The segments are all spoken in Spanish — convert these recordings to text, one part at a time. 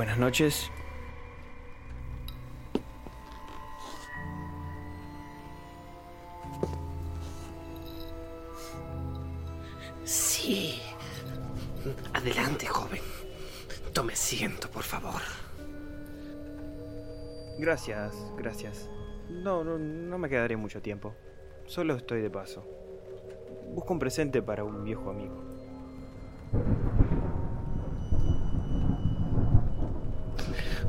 Buenas noches. Sí. Adelante, joven. Tome asiento, por favor. Gracias, gracias. No, no, no me quedaré mucho tiempo. Solo estoy de paso. Busco un presente para un viejo amigo.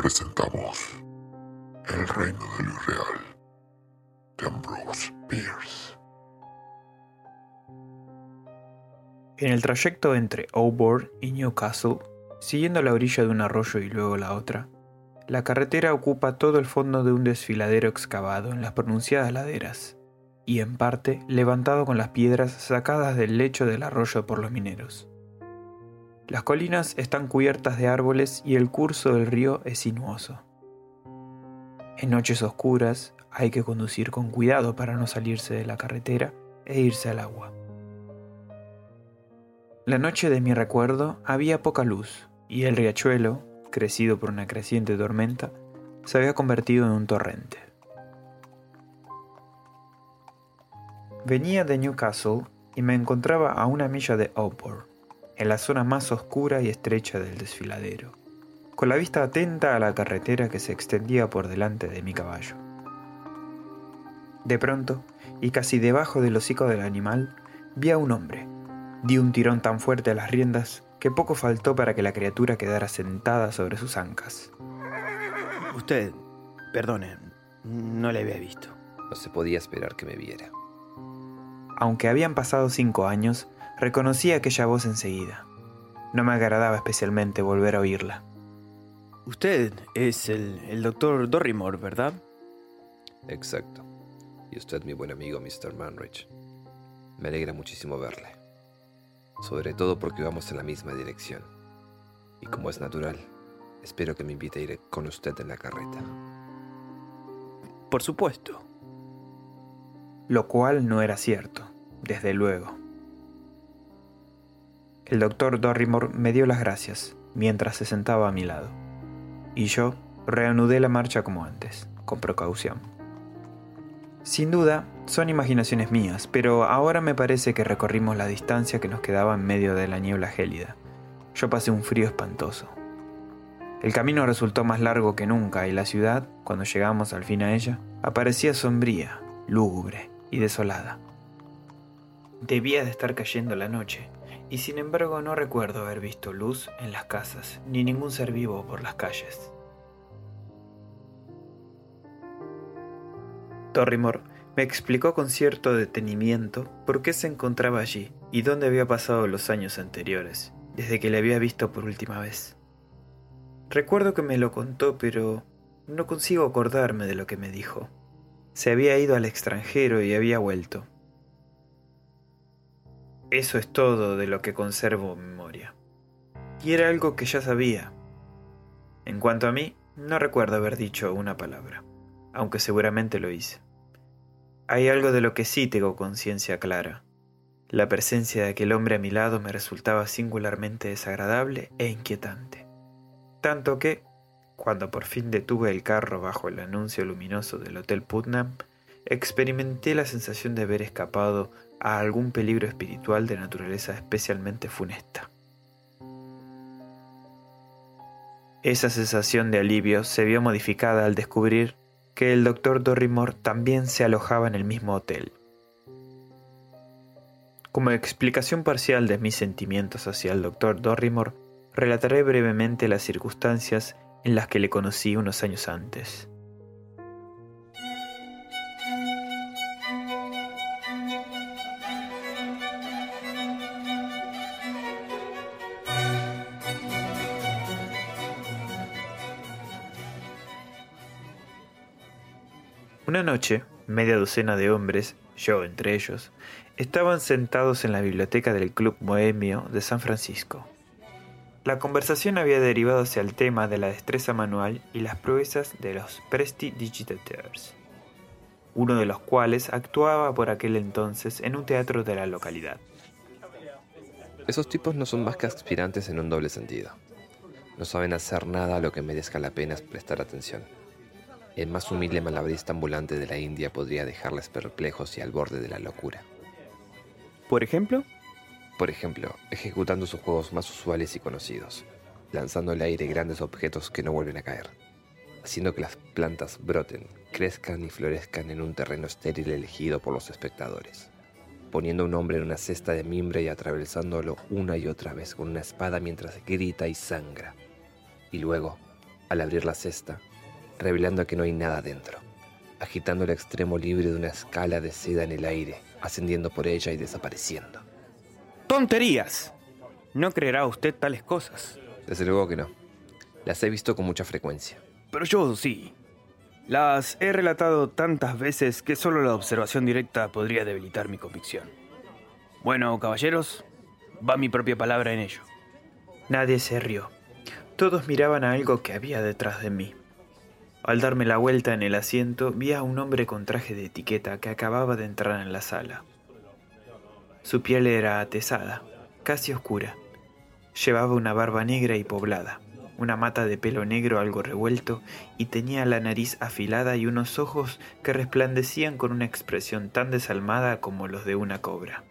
Presentamos El Reino de lo Irreal de Ambrose Pierce. En el trayecto entre Auburn y Newcastle, siguiendo la orilla de un arroyo y luego la otra, la carretera ocupa todo el fondo de un desfiladero excavado en las pronunciadas laderas, y en parte levantado con las piedras sacadas del lecho del arroyo por los mineros. Las colinas están cubiertas de árboles y el curso del río es sinuoso. En noches oscuras hay que conducir con cuidado para no salirse de la carretera e irse al agua. La noche de mi recuerdo había poca luz y el riachuelo, crecido por una creciente tormenta, se había convertido en un torrente. Venía de Newcastle y me encontraba a una milla de Auburn, en la zona más oscura y estrecha del desfiladero, con la vista atenta a la carretera que se extendía por delante de mi caballo. De pronto, y casi debajo del hocico del animal, vi a un hombre. Di un tirón tan fuerte a las riendas que poco faltó para que la criatura quedara sentada sobre sus ancas. Usted, perdone, no le había visto. No se podía esperar que me viera. Aunque habían pasado cinco años, reconocí aquella voz enseguida. No me agradaba especialmente volver a oírla. Usted es el, el doctor Dorrimore, ¿verdad? Exacto. Y usted, mi buen amigo Mr. Manrich. Me alegra muchísimo verle. Sobre todo porque vamos en la misma dirección. Y como es natural, espero que me invite a ir con usted en la carreta. Por supuesto. Lo cual no era cierto, desde luego. El doctor Dorrimore me dio las gracias mientras se sentaba a mi lado, y yo reanudé la marcha como antes, con precaución. Sin duda, son imaginaciones mías, pero ahora me parece que recorrimos la distancia que nos quedaba en medio de la niebla gélida. Yo pasé un frío espantoso. El camino resultó más largo que nunca y la ciudad, cuando llegamos al fin a ella, aparecía sombría, lúgubre y desolada. Debía de estar cayendo la noche, y sin embargo no recuerdo haber visto luz en las casas, ni ningún ser vivo por las calles. Torrimore me explicó con cierto detenimiento por qué se encontraba allí y dónde había pasado los años anteriores, desde que le había visto por última vez. Recuerdo que me lo contó, pero no consigo acordarme de lo que me dijo. Se había ido al extranjero y había vuelto. Eso es todo de lo que conservo memoria. Y era algo que ya sabía. En cuanto a mí, no recuerdo haber dicho una palabra, aunque seguramente lo hice. Hay algo de lo que sí tengo conciencia clara. La presencia de aquel hombre a mi lado me resultaba singularmente desagradable e inquietante. Tanto que, cuando por fin detuve el carro bajo el anuncio luminoso del Hotel Putnam, experimenté la sensación de haber escapado a algún peligro espiritual de naturaleza especialmente funesta. Esa sensación de alivio se vio modificada al descubrir que el doctor Dorrimore también se alojaba en el mismo hotel. Como explicación parcial de mis sentimientos hacia el doctor Dorrimore, relataré brevemente las circunstancias en las que le conocí unos años antes. Noche, media docena de hombres, yo entre ellos, estaban sentados en la biblioteca del Club Bohemio de San Francisco. La conversación había derivado hacia el tema de la destreza manual y las proezas de los prestidigitateurs, uno de los cuales actuaba por aquel entonces en un teatro de la localidad. Esos tipos no son más que aspirantes en un doble sentido. No saben hacer nada a lo que merezca la pena prestar atención. El más humilde malabarista ambulante de la India podría dejarles perplejos y al borde de la locura. ¿Por ejemplo? Por ejemplo, ejecutando sus juegos más usuales y conocidos, lanzando al aire grandes objetos que no vuelven a caer, haciendo que las plantas broten, crezcan y florezcan en un terreno estéril elegido por los espectadores, poniendo a un hombre en una cesta de mimbre y atravesándolo una y otra vez con una espada mientras grita y sangra, y luego, al abrir la cesta, revelando que no hay nada dentro, agitando el extremo libre de una escala de seda en el aire, ascendiendo por ella y desapareciendo. ¡Tonterías! No creerá usted tales cosas. Desde luego que no. Las he visto con mucha frecuencia. Pero yo sí. Las he relatado tantas veces que solo la observación directa podría debilitar mi convicción. Bueno, caballeros, va mi propia palabra en ello. Nadie se rió. Todos miraban a algo que había detrás de mí. Al darme la vuelta en el asiento, vi a un hombre con traje de etiqueta que acababa de entrar en la sala. Su piel era atesada, casi oscura. Llevaba una barba negra y poblada, una mata de pelo negro algo revuelto y tenía la nariz afilada y unos ojos que resplandecían con una expresión tan desalmada como los de una cobra.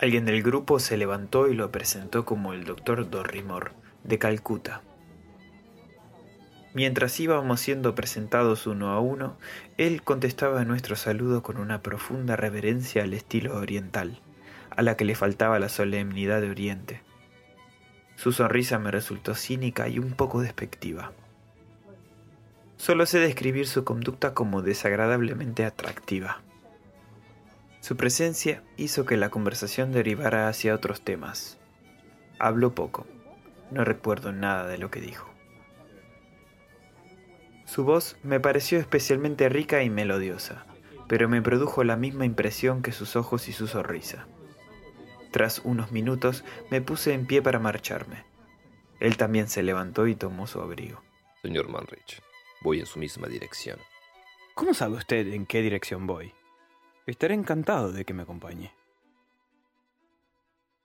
Alguien del grupo se levantó y lo presentó como el doctor Dorrimore, de Calcuta. Mientras íbamos siendo presentados uno a uno, él contestaba nuestro saludo con una profunda reverencia al estilo oriental, a la que le faltaba la solemnidad de Oriente. Su sonrisa me resultó cínica y un poco despectiva. Solo sé describir su conducta como desagradablemente atractiva. Su presencia hizo que la conversación derivara hacia otros temas. Habló poco. No recuerdo nada de lo que dijo. Su voz me pareció especialmente rica y melodiosa, pero me produjo la misma impresión que sus ojos y su sonrisa. Tras unos minutos me puse en pie para marcharme. Él también se levantó y tomó su abrigo. Señor Manrich, voy en su misma dirección. ¿Cómo sabe usted en qué dirección voy? Estaré encantado de que me acompañe.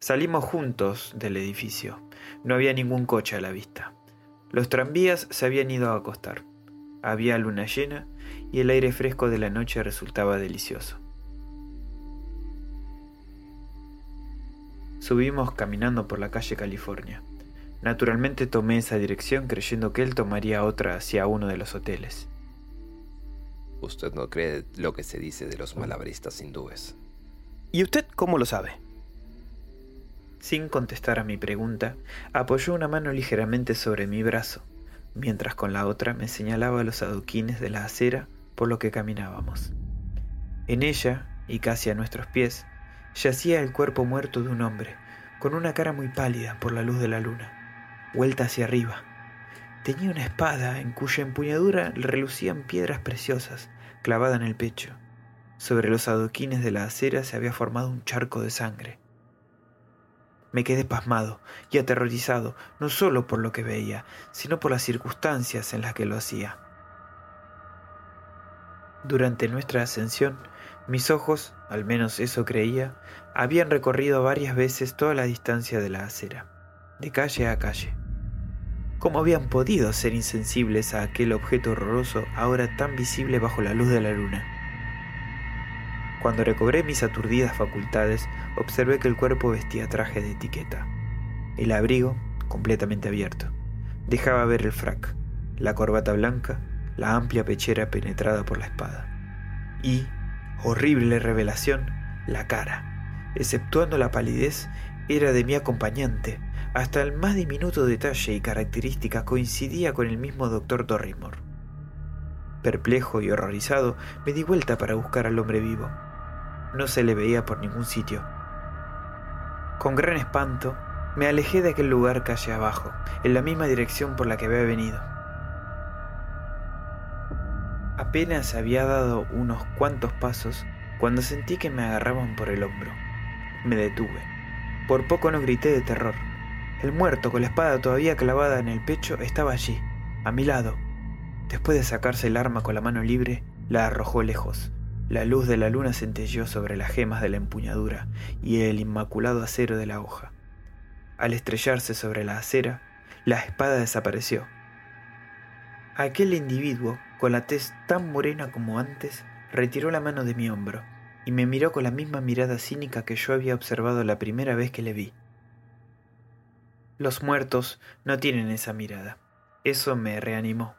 Salimos juntos del edificio. No había ningún coche a la vista. Los tranvías se habían ido a acostar. Había luna llena y el aire fresco de la noche resultaba delicioso. Subimos caminando por la calle California. Naturalmente tomé esa dirección creyendo que él tomaría otra hacia uno de los hoteles. Usted no cree lo que se dice de los malabaristas hindúes. ¿Y usted cómo lo sabe? Sin contestar a mi pregunta, apoyó una mano ligeramente sobre mi brazo mientras con la otra me señalaba los adoquines de la acera por lo que caminábamos. En ella, y casi a nuestros pies, yacía el cuerpo muerto de un hombre, con una cara muy pálida por la luz de la luna, vuelta hacia arriba. Tenía una espada en cuya empuñadura relucían piedras preciosas, clavada en el pecho. Sobre los adoquines de la acera se había formado un charco de sangre. Me quedé pasmado y aterrorizado, no solo por lo que veía, sino por las circunstancias en las que lo hacía. Durante nuestra ascensión, mis ojos, al menos eso creía, habían recorrido varias veces toda la distancia de la acera, de calle a calle. ¿Cómo habían podido ser insensibles a aquel objeto horroroso ahora tan visible bajo la luz de la luna? Cuando recobré mis aturdidas facultades, observé que el cuerpo vestía traje de etiqueta. El abrigo, completamente abierto, dejaba ver el frac, la corbata blanca, la amplia pechera penetrada por la espada. Y, horrible revelación, la cara, exceptuando la palidez, era de mi acompañante. Hasta el más diminuto detalle y característica coincidía con el mismo doctor Dorrimore. Perplejo y horrorizado, me di vuelta para buscar al hombre vivo. No se le veía por ningún sitio. Con gran espanto, me alejé de aquel lugar calle abajo, en la misma dirección por la que había venido. Apenas había dado unos cuantos pasos cuando sentí que me agarraban por el hombro. Me detuve. Por poco no grité de terror. El muerto, con la espada todavía clavada en el pecho, estaba allí, a mi lado. Después de sacarse el arma con la mano libre, la arrojó lejos. La luz de la luna centelleó sobre las gemas de la empuñadura y el inmaculado acero de la hoja. Al estrellarse sobre la acera, la espada desapareció. Aquel individuo, con la tez tan morena como antes, retiró la mano de mi hombro y me miró con la misma mirada cínica que yo había observado la primera vez que le vi. Los muertos no tienen esa mirada. Eso me reanimó.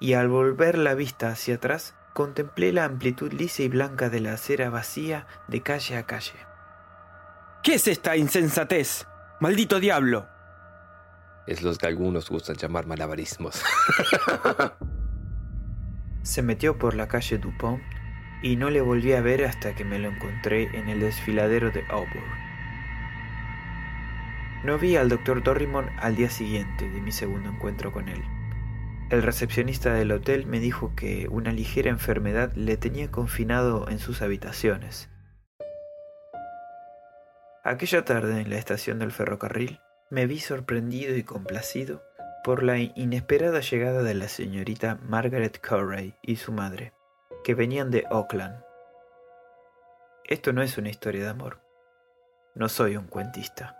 Y al volver la vista hacia atrás, contemplé la amplitud lisa y blanca de la acera vacía de calle a calle. ¿Qué es esta insensatez? ¡Maldito diablo! Es los que algunos gustan llamar malabarismos. Se metió por la calle Dupont y no le volví a ver hasta que me lo encontré en el desfiladero de Auburn. No vi al doctor Dorrimore al día siguiente de mi segundo encuentro con él. El recepcionista del hotel me dijo que una ligera enfermedad le tenía confinado en sus habitaciones. Aquella tarde en la estación del ferrocarril me vi sorprendido y complacido por la inesperada llegada de la señorita Margaret Corray y su madre, que venían de Auckland. Esto no es una historia de amor. No soy un cuentista.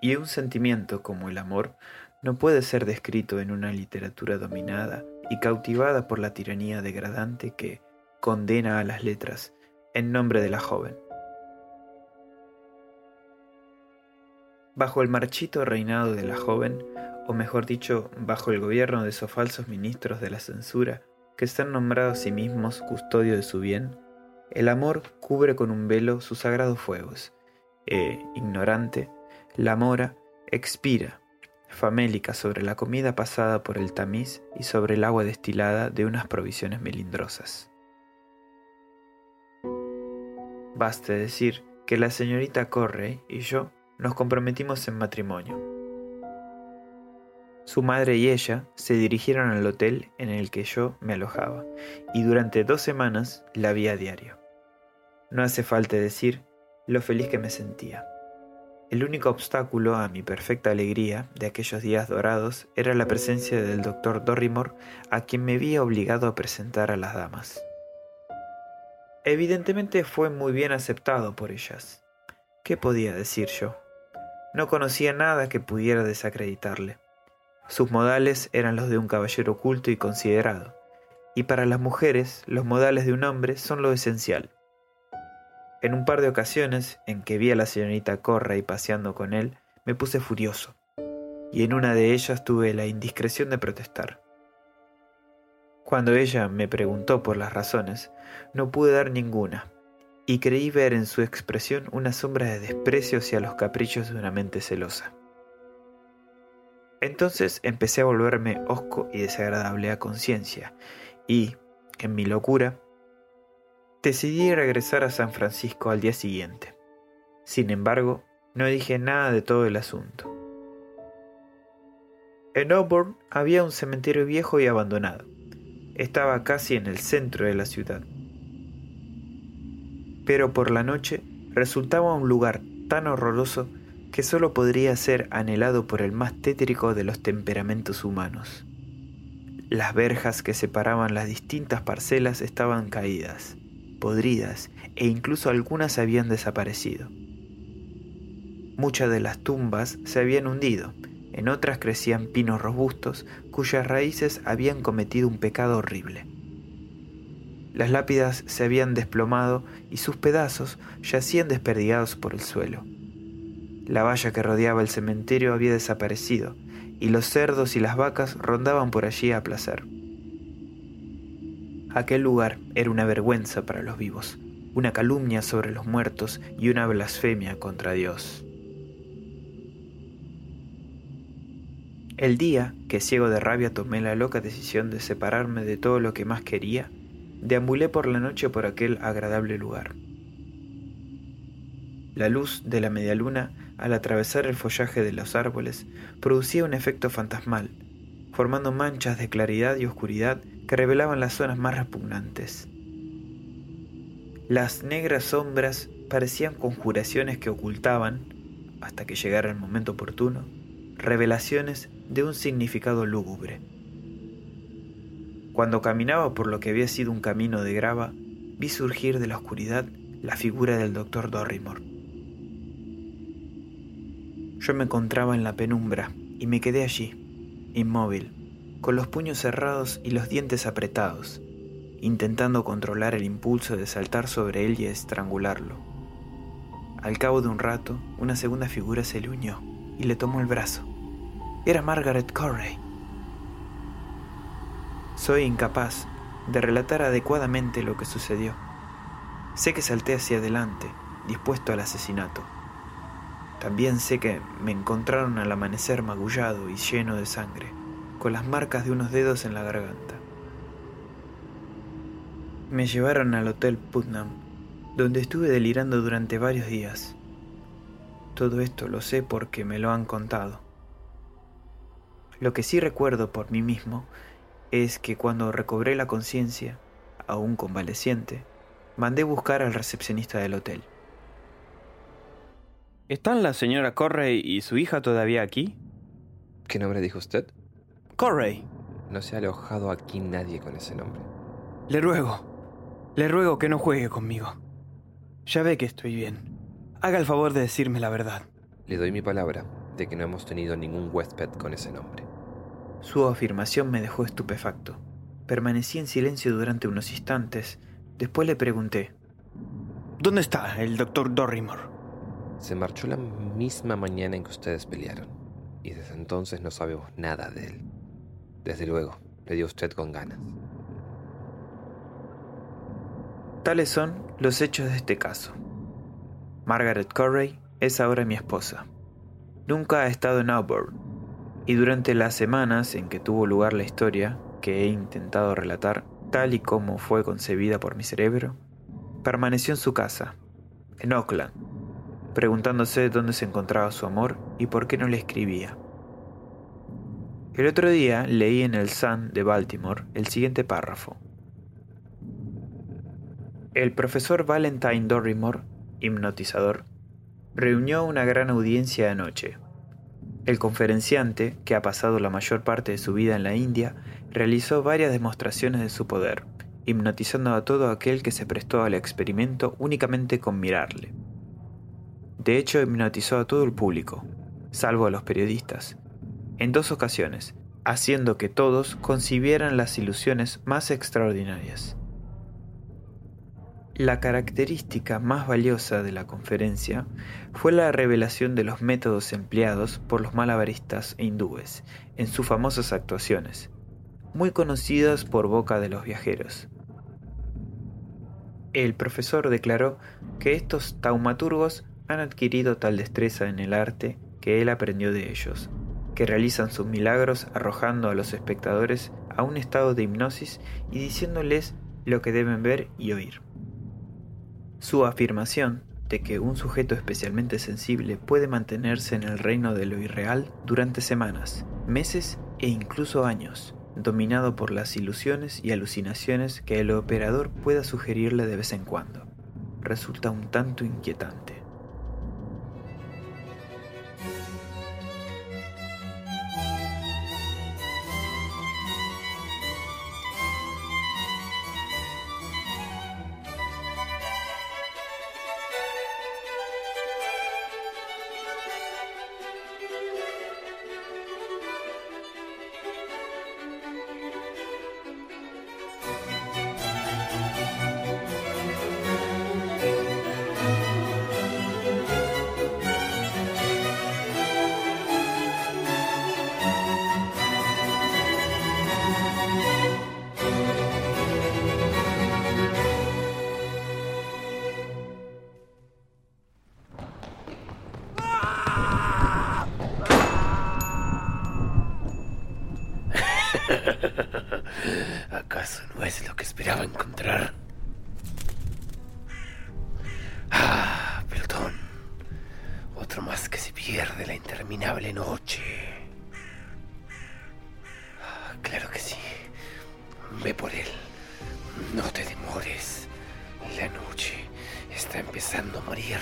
Y un sentimiento como el amor no puede ser descrito en una literatura dominada y cautivada por la tiranía degradante que condena a las letras en nombre de la joven. Bajo el marchito reinado de la joven, o mejor dicho, bajo el gobierno de esos falsos ministros de la censura, que están nombrados a sí mismos custodio de su bien, el amor cubre con un velo sus sagrados fuegos, e, ignorante, la mora expira, famélica sobre la comida pasada por el tamiz y sobre el agua destilada de unas provisiones melindrosas. Baste decir que la señorita Correy y yo nos comprometimos en matrimonio. Su madre y ella se dirigieron al hotel en el que yo me alojaba y durante dos semanas la vi a diario. No hace falta decir lo feliz que me sentía. El único obstáculo a mi perfecta alegría de aquellos días dorados era la presencia del doctor Dorrimore, a quien me vi obligado a presentar a las damas. Evidentemente fue muy bien aceptado por ellas. ¿Qué podía decir yo? No conocía nada que pudiera desacreditarle. Sus modales eran los de un caballero culto y considerado, y para las mujeres los modales de un hombre son lo esencial. En un par de ocasiones en que vi a la señorita Corray paseando con él, me puse furioso, y en una de ellas tuve la indiscreción de protestar. Cuando ella me preguntó por las razones, no pude dar ninguna, y creí ver en su expresión una sombra de desprecio hacia los caprichos de una mente celosa. Entonces empecé a volverme hosco y desagradable a conciencia, y, en mi locura, Decidí regresar a San Francisco al día siguiente. Sin embargo, no dije nada de todo el asunto. En Auburn había un cementerio viejo y abandonado. Estaba casi en el centro de la ciudad. Pero por la noche resultaba un lugar tan horroroso que solo podría ser anhelado por el más tétrico de los temperamentos humanos. Las verjas que separaban las distintas parcelas estaban caídas podridas e incluso algunas habían desaparecido. Muchas de las tumbas se habían hundido, en otras crecían pinos robustos cuyas raíces habían cometido un pecado horrible. Las lápidas se habían desplomado y sus pedazos yacían desperdigados por el suelo. La valla que rodeaba el cementerio había desaparecido y los cerdos y las vacas rondaban por allí a placer. Aquel lugar era una vergüenza para los vivos, una calumnia sobre los muertos y una blasfemia contra Dios. El día que ciego de rabia tomé la loca decisión de separarme de todo lo que más quería, deambulé por la noche por aquel agradable lugar. La luz de la media luna, al atravesar el follaje de los árboles, producía un efecto fantasmal, formando manchas de claridad y oscuridad que revelaban las zonas más repugnantes. Las negras sombras parecían conjuraciones que ocultaban, hasta que llegara el momento oportuno, revelaciones de un significado lúgubre. Cuando caminaba por lo que había sido un camino de grava, vi surgir de la oscuridad la figura del doctor Dorrimore. Yo me encontraba en la penumbra y me quedé allí, inmóvil, con los puños cerrados y los dientes apretados, intentando controlar el impulso de saltar sobre él y estrangularlo. Al cabo de un rato, una segunda figura se le unió y le tomó el brazo. Era Margaret Corey. Soy incapaz de relatar adecuadamente lo que sucedió. Sé que salté hacia adelante, dispuesto al asesinato. También sé que me encontraron al amanecer magullado y lleno de sangre, con las marcas de unos dedos en la garganta. Me llevaron al Hotel Putnam, donde estuve delirando durante varios días. Todo esto lo sé porque me lo han contado. Lo que sí recuerdo por mí mismo es que cuando recobré la conciencia, aún convaleciente, mandé buscar al recepcionista del hotel. ¿Están la señora Correy y su hija todavía aquí? ¿Qué nombre dijo usted? Correy. No se ha alojado aquí nadie con ese nombre. Le ruego, le ruego que no juegue conmigo. Ya ve que estoy bien. Haga el favor de decirme la verdad. Le doy mi palabra de que no hemos tenido ningún huésped con ese nombre. Su afirmación me dejó estupefacto. Permanecí en silencio durante unos instantes. Después le pregunté. ¿Dónde está el doctor Dorrimore? Se marchó la misma mañana en que ustedes pelearon. Y desde entonces no sabemos nada de él. Desde luego, le dio usted con ganas. Tales son los hechos de este caso. Margaret Corey es ahora mi esposa. Nunca ha estado en Auburn, y durante las semanas en que tuvo lugar la historia que he intentado relatar, tal y como fue concebida por mi cerebro, permaneció en su casa, en Oakland, preguntándose dónde se encontraba su amor y por qué no le escribía. El otro día leí en el Sun de Baltimore el siguiente párrafo. El profesor Valentine Dorrimore, hipnotizador, reunió una gran audiencia anoche el conferenciante, que ha pasado la mayor parte de su vida en la India, realizó varias demostraciones de su poder, hipnotizando a todo aquel que se prestó al experimento únicamente con mirarle. De hecho, hipnotizó a todo el público, salvo a los periodistas, en dos ocasiones, haciendo que todos concibieran las ilusiones más extraordinarias. La característica más valiosa de la conferencia fue la revelación de los métodos empleados por los malabaristas hindúes en sus famosas actuaciones, muy conocidas por boca de los viajeros. El profesor declaró que estos taumaturgos han adquirido tal destreza en el arte que él aprendió de ellos, que realizan sus milagros arrojando a los espectadores a un estado de hipnosis y diciéndoles lo que deben ver y oír. Su afirmación de que un sujeto especialmente sensible puede mantenerse en el reino de lo irreal durante semanas, meses e incluso años, dominado por las ilusiones y alucinaciones que el operador pueda sugerirle de vez en cuando, resulta un tanto inquietante. otro más que se pierde la interminable noche. Ah, claro que sí. Ve por él. No te demores. La noche está empezando a morir.